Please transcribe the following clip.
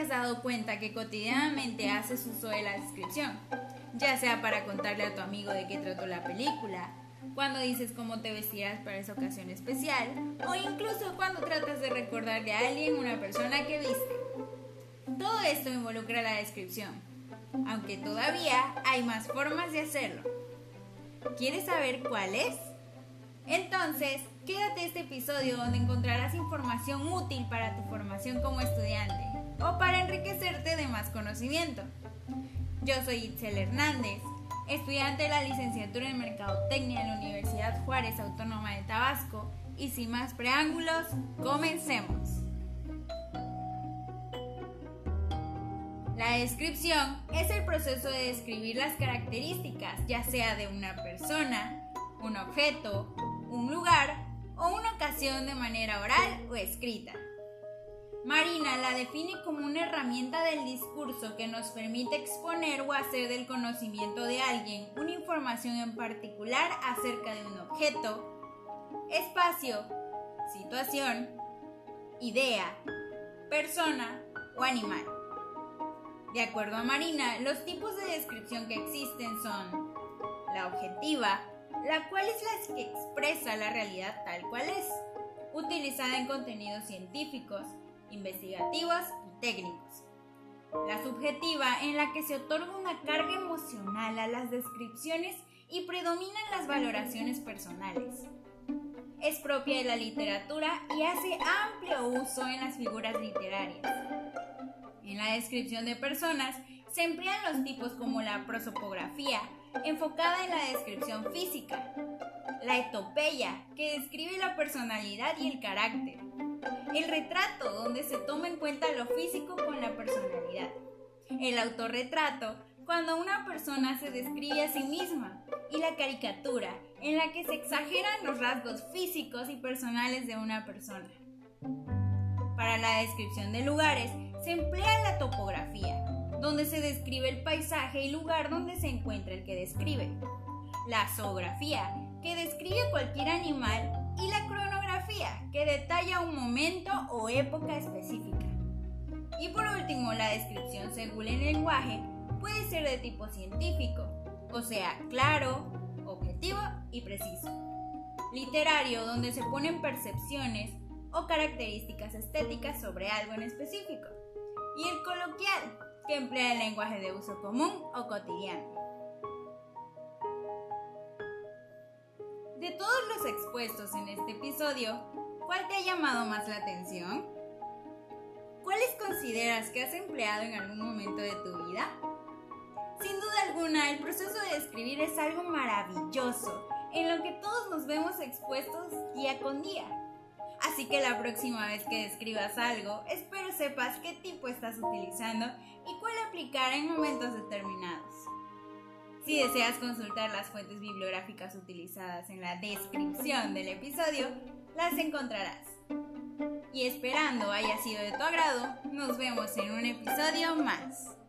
dado cuenta que cotidianamente haces uso de la descripción? Ya sea para contarle a tu amigo de qué trató la película, cuando dices cómo te vestirás para esa ocasión especial, o incluso cuando tratas de recordarle a alguien una persona que viste. Todo esto involucra la descripción, aunque todavía hay más formas de hacerlo. ¿Quieres saber cuál es? Entonces, quédate este episodio donde encontrarás información útil para tu formación como estudiante o para enriquecerte de más conocimiento. Yo soy Itzel Hernández, estudiante de la licenciatura en Mercadotecnia en la Universidad Juárez Autónoma de Tabasco y sin más preámbulos, comencemos. La descripción es el proceso de describir las características, ya sea de una persona, un objeto, de manera oral o escrita. Marina la define como una herramienta del discurso que nos permite exponer o hacer del conocimiento de alguien una información en particular acerca de un objeto, espacio, situación, idea, persona o animal. De acuerdo a Marina, los tipos de descripción que existen son la objetiva, la cual es la que expresa la realidad tal cual es, utilizada en contenidos científicos, investigativos y técnicos. La subjetiva, en la que se otorga una carga emocional a las descripciones y predominan las valoraciones personales. Es propia de la literatura y hace amplio uso en las figuras literarias. En la descripción de personas se emplean los tipos como la prosopografía, enfocada en la descripción física, la etopeya, que describe la personalidad y el carácter, el retrato, donde se toma en cuenta lo físico con la personalidad, el autorretrato, cuando una persona se describe a sí misma, y la caricatura, en la que se exageran los rasgos físicos y personales de una persona. Para la descripción de lugares se emplea la topografía, donde se describe el paisaje y lugar donde se encuentra el que describe. La zoografía, que describe cualquier animal, y la cronografía, que detalla un momento o época específica. Y por último, la descripción según el lenguaje puede ser de tipo científico, o sea, claro, objetivo y preciso. Literario, donde se ponen percepciones o características estéticas sobre algo en específico. Y el coloquial, que emplea el lenguaje de uso común o cotidiano. De todos los expuestos en este episodio, ¿cuál te ha llamado más la atención? ¿Cuáles consideras que has empleado en algún momento de tu vida? Sin duda alguna, el proceso de escribir es algo maravilloso, en lo que todos nos vemos expuestos día con día. Así que la próxima vez que escribas algo, espero sepas qué tipo estás utilizando y cuál aplicar en momentos determinados. Si deseas consultar las fuentes bibliográficas utilizadas en la descripción del episodio, las encontrarás. Y esperando haya sido de tu agrado, nos vemos en un episodio más.